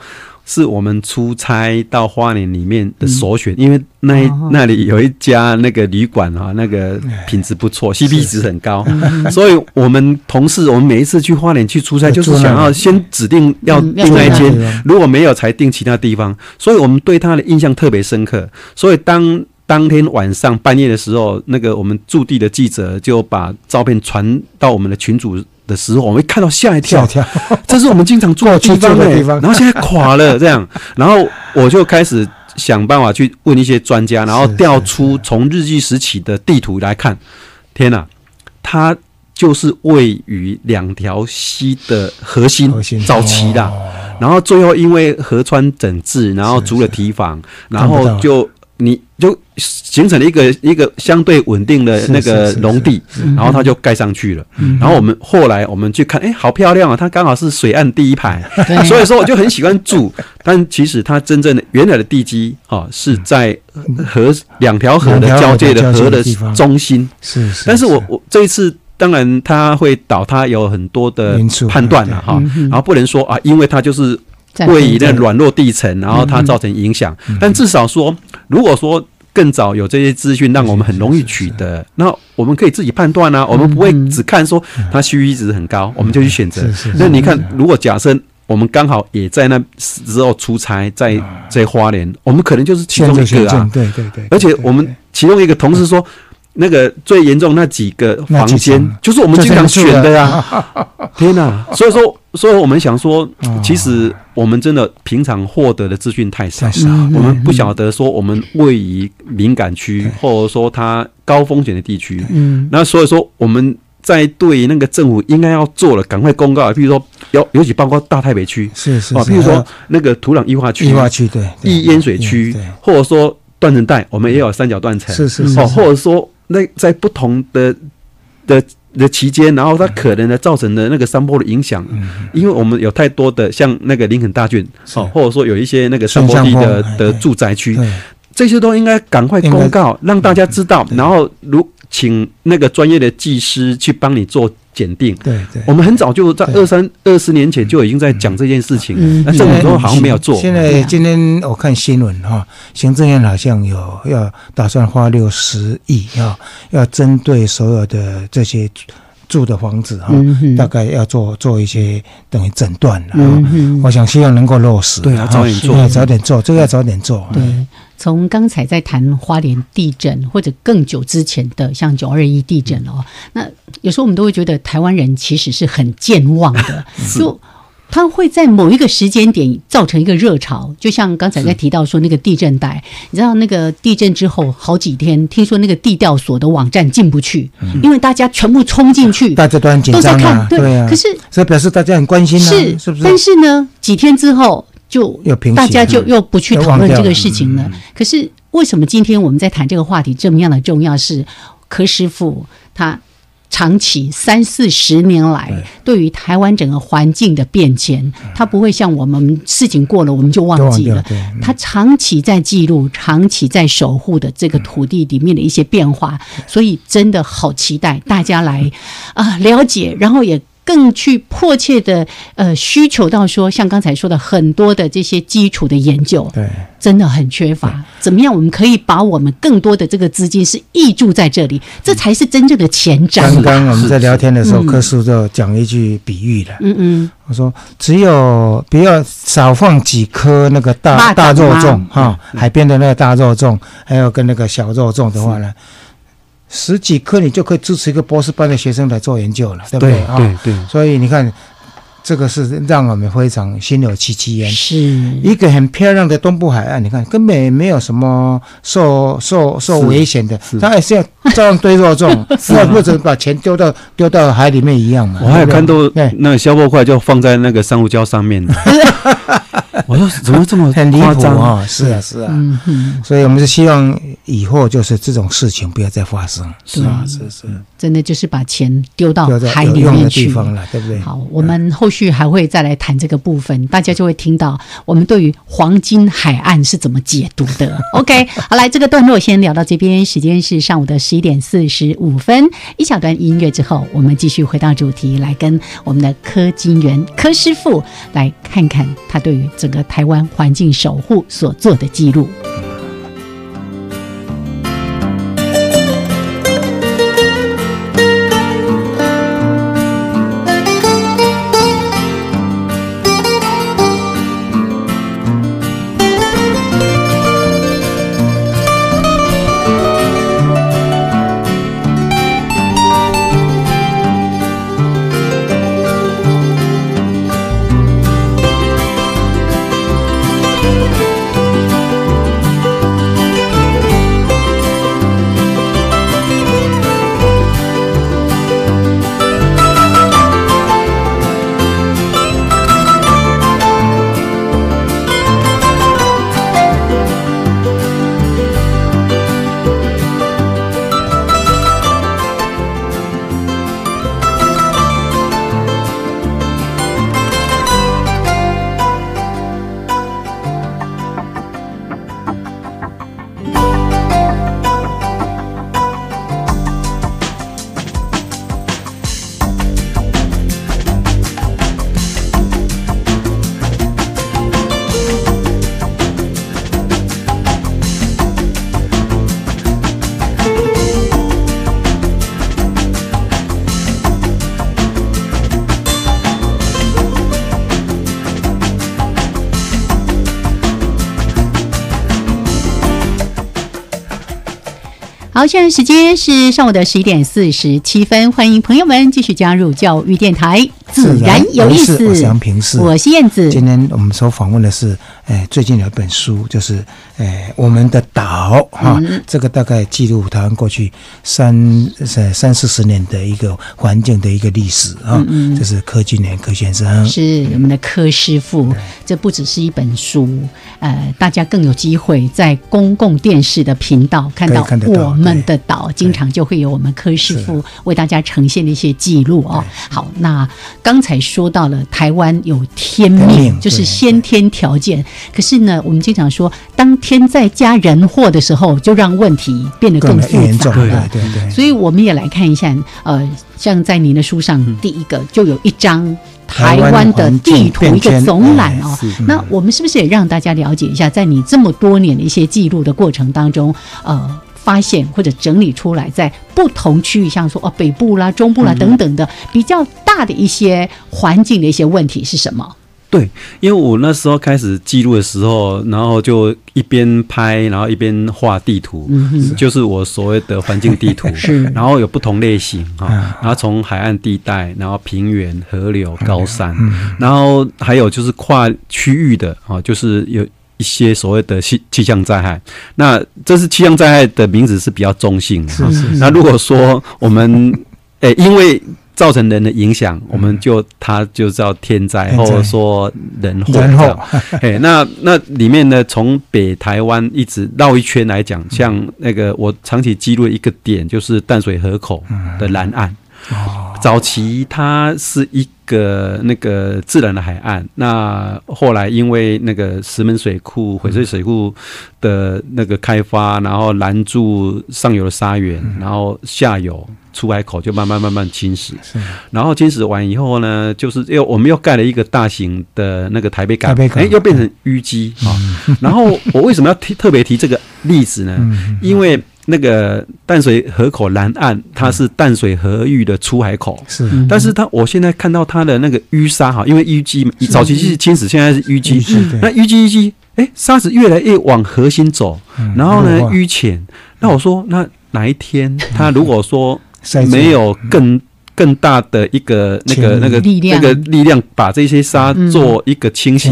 是我们出差到花莲里面的首选，因为那那里有一家那个旅馆啊，那个品质不错，CP 值很高，所以我们同事我们每一次去花莲去出差，就是想要先指定要订那间，如果没有才订其他地方，所以我们对他的印象特别深刻。所以当当天晚上半夜的时候，那个我们驻地的记者就把照片传到我们的群组。的时候，我们看到吓一跳，<laughs> 这是我们经常住的地方哎，然后现在垮了这样，然后我就开始想办法去问一些专家，然后调出从日记时期的地图来看，天哪，它就是位于两条溪的核心早期的，然后最后因为河川整治，然后筑了堤防，然后就。你就形成了一个一个相对稳定的那个农地，然后它就盖上去了。然后我们后来我们去看，哎，好漂亮啊！它刚好是水岸第一排，<laughs> 所以说我就很喜欢住。但其实它真正的原来的地基啊，是在河两条河的交界的河的中心。是是。但是我我这一次当然它会倒，塌有很多的判断了哈。然后不能说啊，因为它就是位于那软弱地层，然后它造成影响。但至少说。如果说更早有这些资讯，让我们很容易取得，那我们可以自己判断啊。我们不会只看说它虚一值很高，我们就去选择。那你看，如果假设我们刚好也在那时候出差，在在花莲，我们可能就是其中一个啊。对对对。而且我们其中一个同事说。那个最严重那几个房间，就是我们经常选的呀！<laughs> 天哪！所以说，所以我们想说，其实我们真的平常获得的资讯太少，我们不晓得说我们位于敏感区，或者说它高风险的地区。嗯，那所以说我们在对那个政府应该要做了，赶快公告。比如说，尤尤其包括大台北区，是是啊，比如说那个土壤异化区、异化区对易淹水区，或者说断层带，我们也有三角断层，是是哦，或者说。那在不同的的的期间，然后它可能呢造成的那个山坡的影响，因为我们有太多的像那个林肯大郡哦，或者说有一些那个山坡地的的住宅区，这些都应该赶快公告，让大家知道，然后如请那个专业的技师去帮你做。检定，对对，我们很早就在二三二十年前就已经在讲这件事情，那政府都好像没有做。现在今天我看新闻哈，行政院好像有要打算花六十亿要要针对所有的这些住的房子哈，大概要做做一些等于诊断了。我想希望能够落实，对啊，早点做，早点做，这个要早点做。对。从刚才在谈花莲地震，或者更久之前的像九二一地震哦，那有时候我们都会觉得台湾人其实是很健忘的，<laughs> 就它会在某一个时间点造成一个热潮，就像刚才在提到说那个地震带，你知道那个地震之后好几天，听说那个地调所的网站进不去，因为大家全部冲进去，大家都很紧张啊，对啊，可是这表示大家很关心啊，是是不是？但是呢，几天之后就大家就又不去讨论这个事情了。可是为什么今天我们在谈这个话题这么样的重要？是柯师傅他。长期三四十年来，对于台湾整个环境的变迁，他不会像我们事情过了我们就忘记了。他长期在记录，长期在守护的这个土地里面的一些变化，所以真的好期待大家来啊了解，然后也。更去迫切的呃需求到说，像刚才说的很多的这些基础的研究，对，真的很缺乏。怎么样，我们可以把我们更多的这个资金是挹注在这里，这才是真正的前瞻。刚刚我们在聊天的时候，柯叔就讲一句比喻了，嗯嗯，我说只有不要少放几颗那个大大肉粽哈，海边的那个大肉粽，还有跟那个小肉粽的话呢。十几科，你就可以支持一个博士班的学生来做研究了，对不对啊？对对。所以你看，这个是让我们非常心有戚戚焉。是一个很漂亮的东部海岸，你看根本没有什么受受受危险的，他还是要照样堆肉粽，<laughs> 那或者把钱丢到丢到海里面一样嘛。我还有看到那个消波块就放在那个珊瑚礁上面的。<laughs> 我说怎么这么很离谱啊？是啊，是啊。所以我们是希望以后就是这种事情不要再发生。是啊，是是。真的就是把钱丢到海里面去了，对不对？好，我们后续还会再来谈这个部分，大家就会听到我们对于黄金海岸是怎么解读的。<laughs> OK，好，来这个段落先聊到这边，时间是上午的十一点四十五分，一小段音乐之后，我们继续回到主题，来跟我们的柯金元柯师傅来看看他对于。整个台湾环境守护所做的记录。现在时间是上午的十一点四十七分，欢迎朋友们继续加入教育电台，自然有意思。我是杨平世，我是燕子。今天我们所访问的是，哎，最近有一本书，就是哎，我们的岛哈，这个大概记录台湾过去三三三四十年的一个环境的一个历史啊。这是柯俊年柯先生，是我们的柯师傅。这不只是一本书，呃，大家更有机会在公共电视的频道看到我。们的岛经常就会有我们柯师傅为大家呈现的一些记录哦。好，那刚才说到了台湾有天命，就是先天条件。可是呢，我们经常说，当天在加人祸的时候，就让问题变得更复杂了。对对。所以我们也来看一下，呃，像在您的书上第一个就有一张台湾的地图一个总览哦。那我们是不是也让大家了解一下，在你这么多年的一些记录的过程当中，呃？发现或者整理出来，在不同区域，像说哦北部啦、中部啦等等的比较大的一些环境的一些问题是什么？对，因为我那时候开始记录的时候，然后就一边拍，然后一边画地图，就是我所谓的环境地图。<laughs> 是，然后有不同类型哈，然后从海岸地带，然后平原、河流、高山，然后还有就是跨区域的啊，就是有一些所谓的气气象灾害。那这是气象灾害的名字是比较中性的。那如果说我们 <laughs> 诶，因为造成人的影响，我们就它就叫天灾，或者说人祸。哎，<laughs> 那那里面呢，从北台湾一直绕一圈来讲，像那个我长期记录一个点，就是淡水河口的南岸。早期它是一个那个自然的海岸，那后来因为那个石门水库、翡翠水库的那个开发，然后拦住上游的沙源，然后下游。出海口就慢慢慢慢侵蚀，然后侵蚀完以后呢，就是又我们又盖了一个大型的那个台北港，哎，又变成淤积啊。然后我为什么要提特别提这个例子呢？因为那个淡水河口南岸，它是淡水河域的出海口，是。但是它我现在看到它的那个淤沙哈，因为淤积早期是侵蚀，现在是淤积，那淤积淤积，哎，沙子越来越往核心走，然后呢淤浅。那我说，那哪一天？<laughs> 它如果说没有更更大的一个那个那个那个力量把这些沙做一个清洗，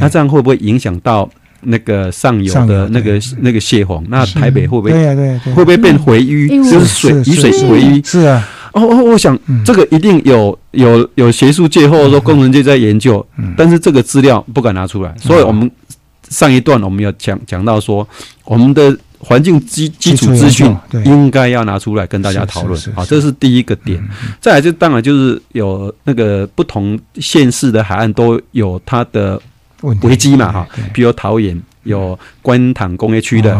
那这样会不会影响到那个上游的那个那个泄洪？那台北会不会对对会不会变回淤？就是水雨水回淤？是啊。哦哦，我想这个一定有有有学术界或者说工程界在研究，但是这个资料不敢拿出来。所以我们上一段我们要讲讲到说我们的。环境基基础资讯应该要拿出来跟大家讨论啊，这是第一个点。再来就当然就是有那个不同县市的海岸都有它的危机嘛哈，比如桃园有观塘工业区的，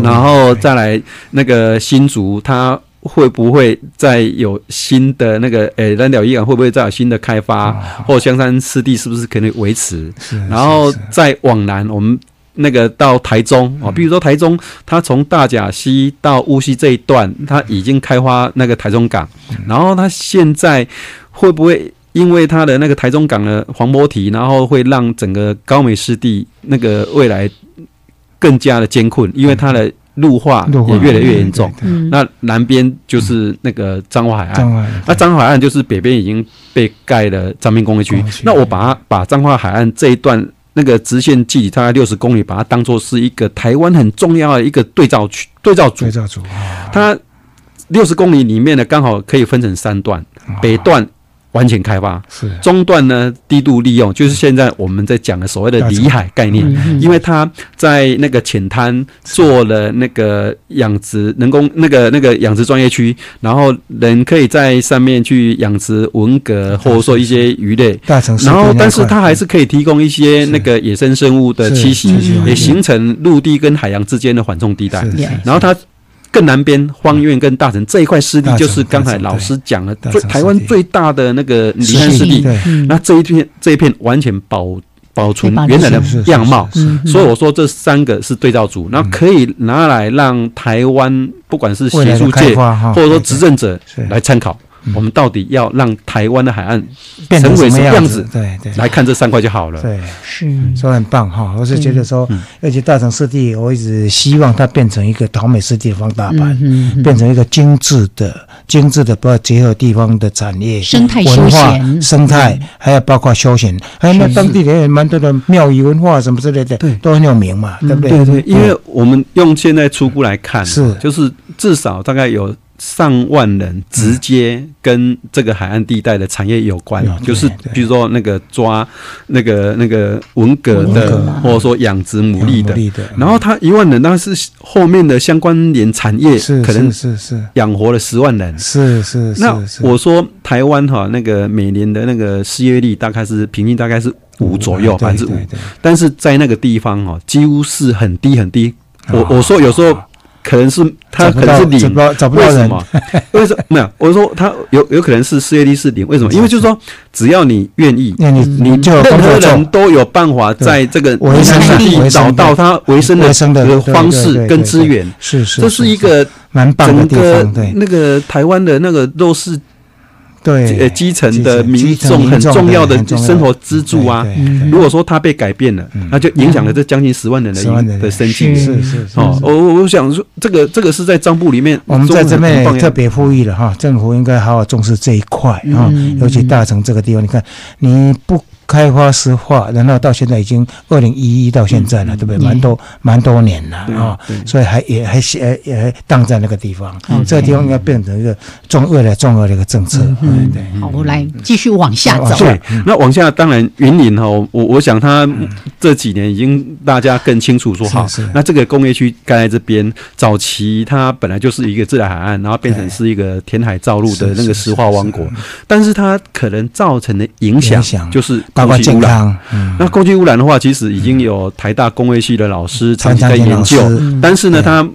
然后再来那个新竹，它会不会再有新的那个诶蓝鸟渔港会不会再有新的开发，或香山湿地是不是可能维持？然后再往南我们。那个到台中啊，比如说台中，它从大甲溪到乌溪这一段，它已经开发那个台中港，然后它现在会不会因为它的那个台中港的黄波堤，然后会让整个高美湿地那个未来更加的艰困，因为它的陆化也越来越严重。那南边就是那个彰化海岸，那彰化海岸就是北边已经被盖了彰滨工业区，那我把它把彰化海岸这一段。那个直线距离大概六十公里，把它当做是一个台湾很重要的一个对照区、对照组。对照组，它六十公里里面呢，刚好可以分成三段，北段。完全开发。是。中段呢，低度利用，就是现在我们在讲的所谓的里海概念，因为它在那个浅滩做了那个养殖人工那个那个养殖专业区，然后人可以在上面去养殖文蛤或者说一些鱼类，大城市，然后但是它还是可以提供一些那个野生生物的栖息，也形成陆地跟海洋之间的缓冲地带，然后它。更南边荒苑跟大城这一块湿地，就是刚才老师讲了，最台湾最大的那个离岸湿地。那这一片这一片完全保保存原来的样貌，所以我说这三个是对照组，那可以拿来让台湾不管是学术界或者说执政者来参考。我们到底要让台湾的海岸成为什么样子？对对，来看这三块就好了。对，是。说很棒哈。我是觉得说，而且大城湿地，我一直希望它变成一个桃美湿地的放大版，变成一个精致的、精致的，包括结合地方的产业、生态、文化、生态，还有包括休闲，还有那当地人也蛮多的庙宇文化什么之类的，对，都很有名嘛，对不对？对对，因为我们用现在初步来看，是。就是至少大概有。上万人直接跟这个海岸地带的产业有关，就是比如说那个抓那个那个文革的，或者说养殖牡蛎的。然后他一万人，但是后面的相关联产业可能是是养活了十万人。是是是。那我说台湾哈，那个每年的那个失业率大概是平均大概是五左右，百分之五。但是在那个地方哈，几乎是很低很低。我我说有时候。可能是他可能是零，为什么？<laughs> 为什么没有？我说他有有可能是失业率是零，为什么？因为就是说，只要你愿意，你你任何人都有办法在这个维生地找到他维生的方式跟资源。是是，这是一个蛮棒的地方。对，那个台湾的那个弱势对呃基层的民众很重要的生活支柱啊。如果说它被改变了，那就影响了这将近十万人的的生计。是是哦，我我想说，这个这个是在账簿里面，我们在这边特别呼吁了哈，政府应该好好重视这一块啊，尤其大城这个地方，你看你不。开发石化，然后到现在已经二零一一到现在了，对不对？蛮多蛮多年了啊，所以还也还也也荡在那个地方。这个地方应该变成一个重恶的重恶的一个政策。嗯对，好，我来继续往下走。对，那往下当然云林哈，我我想他这几年已经大家更清楚说，好，那这个工业区盖在这边，早期它本来就是一个自然海岸，然后变成是一个填海造陆的那个石化王国，但是它可能造成的影响就是。空气污染，那空气污染的话，其实已经有台大工业系的老师长期在研究，但是呢，他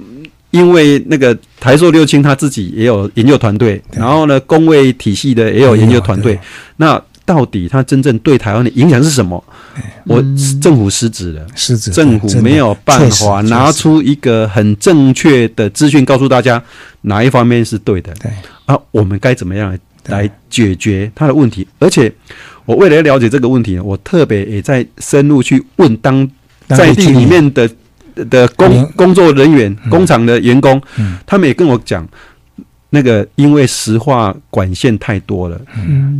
因为那个台塑六轻他自己也有研究团队，然后呢，工卫体系的也有研究团队，那到底它真正对台湾的影响是什么？我政府失职了，失职，政府没有办法拿出一个很正确的资讯告诉大家哪一方面是对的，对。啊，我们该怎么样来解决他的问题？而且。我为了了解这个问题，我特别也在深入去问当在地里面的的工工作人员、工厂的员工，他们也跟我讲，那个因为石化管线太多了，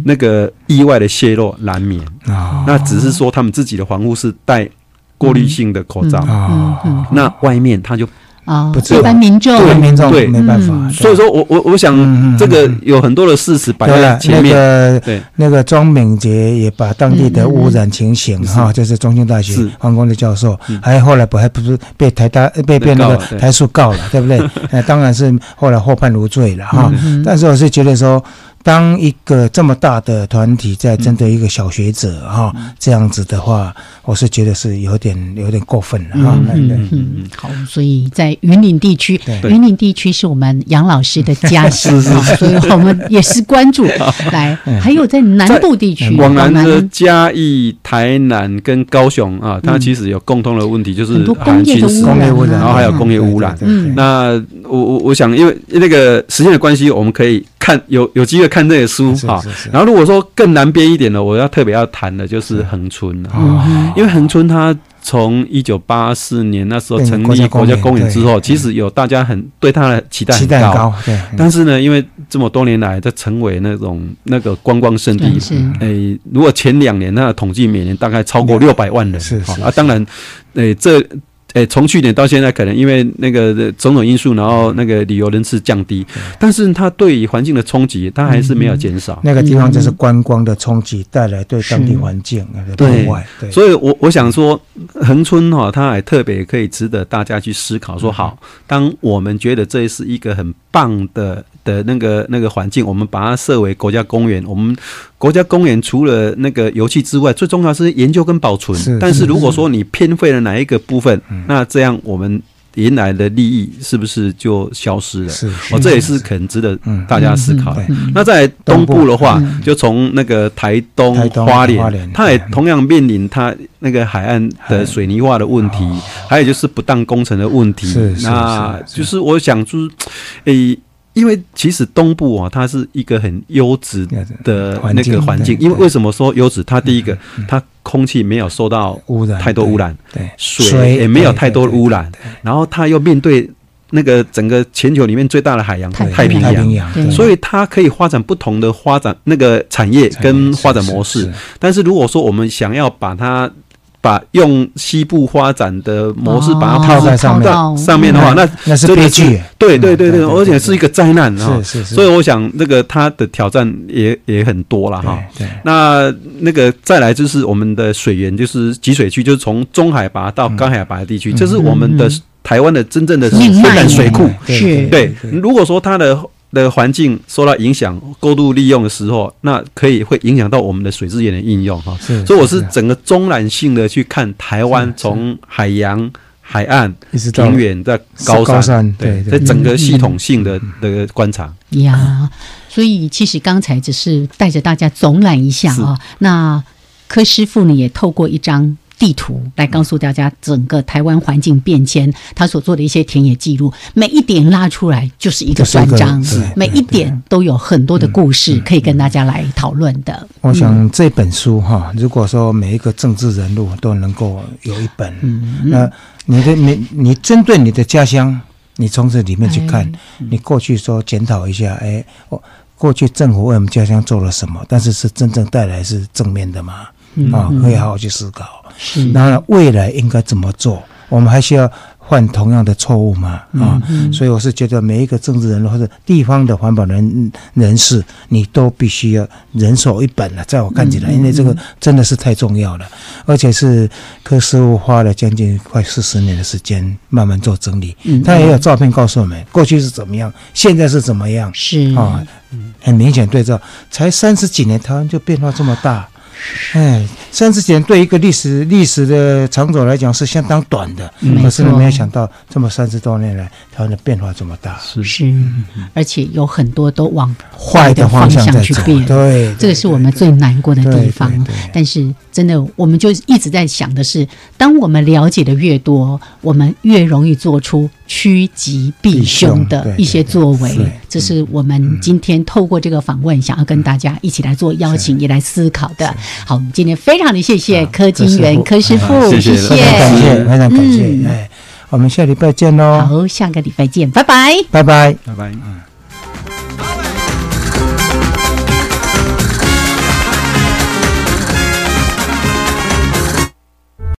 那个意外的泄漏难免啊。那只是说他们自己的防护是戴过滤性的口罩啊，那外面他就。啊，一般民众，对民众对没办法，所以说我我我想这个有很多的事实摆在前面。对，那个庄敏杰也把当地的污染情形哈，就是中兴大学黄工的教授，还后来不还不是被台大被被那个台塑告了，对不对？那 <laughs> 当然是后来获判无罪了哈。但是我是觉得说。当一个这么大的团体在针对一个小学者哈这样子的话，我是觉得是有点有点过分了哈。嗯嗯嗯。好，所以在云岭地区，云岭地区是我们杨老师的家乡 <laughs> 啊，所以我们也是关注。<laughs> 来，还有在南部地区，广南的嘉义、台南跟高雄啊，它其实有共通的问题，就是工业的污染，然后还有工业污染。那我我我想，因为那个时间的关系，我们可以。看有有机会看这些书哈，然后如果说更南边一点的，我要特别要谈的就是恒春啊，因为恒春它从一九八四年那时候成立国家公园之后，其实有大家很对它的期待很高，对，但是呢，因为这么多年来它成为那种那个观光胜地，诶，如果前两年那统计每年大概超过六百万人，是啊，当然，诶这。诶，从去年到现在，可能因为那个种种因素，然后那个旅游人次降低，但是它对于环境的冲击，它还是没有减少。那个地方就是观光的冲击带来对当地环境的破坏。对，所以我我想说，恒春哈，它还特别可以值得大家去思考。说好，当我们觉得这是一个很棒的。的那个那个环境，我们把它设为国家公园。我们国家公园除了那个油气之外，最重要是研究跟保存。但是如果说你偏废了哪一个部分，那这样我们原来的利益是不是就消失了？是，哦，这也是很值得大家思考的。那在东部的话，就从那个台东、花莲，它也同样面临它那个海岸的水泥化的问题，还有就是不当工程的问题。那就是我想就是，诶。因为其实东部啊，它是一个很优质的那个环境。因为为什么说优质？它第一个，它空气没有受到污染太多污染，对水也没有太多污染。然后它又面对那个整个全球里面最大的海洋太平洋，所以它可以发展不同的发展那个产业跟发展模式。但是如果说我们想要把它把用西部发展的模式把它套在上面上面的话，那那是悲剧。对对对对，而且是一个灾难啊！是是是。所以我想，那个它的挑战也也很多了哈。对。那那个再来就是我们的水源，就是集水区，就是从中海拔到高海拔的地区，这是我们的台湾的真正的水淡水库。是。对。如果说它的的环境受到影响，过度利用的时候，那可以会影响到我们的水资源的应用哈。所以我是整个中览性的去看台湾，从海洋、海岸、平原在高山，对，在整个系统性的的观察。呀，所以其实刚才只是带着大家总览一下啊。那柯师傅呢，也透过一张。地图来告诉大家整个台湾环境变迁，他所做的一些田野记录，每一点拉出来就是一个专章，每一点都有很多的故事可以跟大家来讨论的。我想这本书哈，如果说每一个政治人物都能够有一本，那你的你你针对你的家乡，你从这里面去看，你过去说检讨一下，哎，我过去政府为我们家乡做了什么，但是是真正带来是正面的吗？啊，可以好好去思考。是，那未来应该怎么做？我们还需要犯同样的错误吗？啊，所以我是觉得每一个政治人物或者地方的环保人人士，你都必须要人手一本了。在我看起来，因为这个真的是太重要了，而且是柯师傅花了将近快四十年的时间慢慢做整理。他也有照片告诉我们，过去是怎么样，现在是怎么样。是啊，很明显对照，才三十几年，台湾就变化这么大。哎，三十年对一个历史历史的长走来讲是相当短的，可是没有想到这么三十多年来，台湾的变化这么大。是是，而且有很多都往坏的方向去变。对，这个是我们最难过的地方。但是真的，我们就一直在想的是，当我们了解的越多，我们越容易做出趋吉避凶的一些作为。这是我们今天透过这个访问，想要跟大家一起来做邀请，也来思考的。好，我们今天非常的谢谢柯金元柯师傅，谢谢，非常感谢，非常感谢。哎，我们下礼拜见喽。好，下个礼拜见，拜拜，拜拜，拜拜，嗯。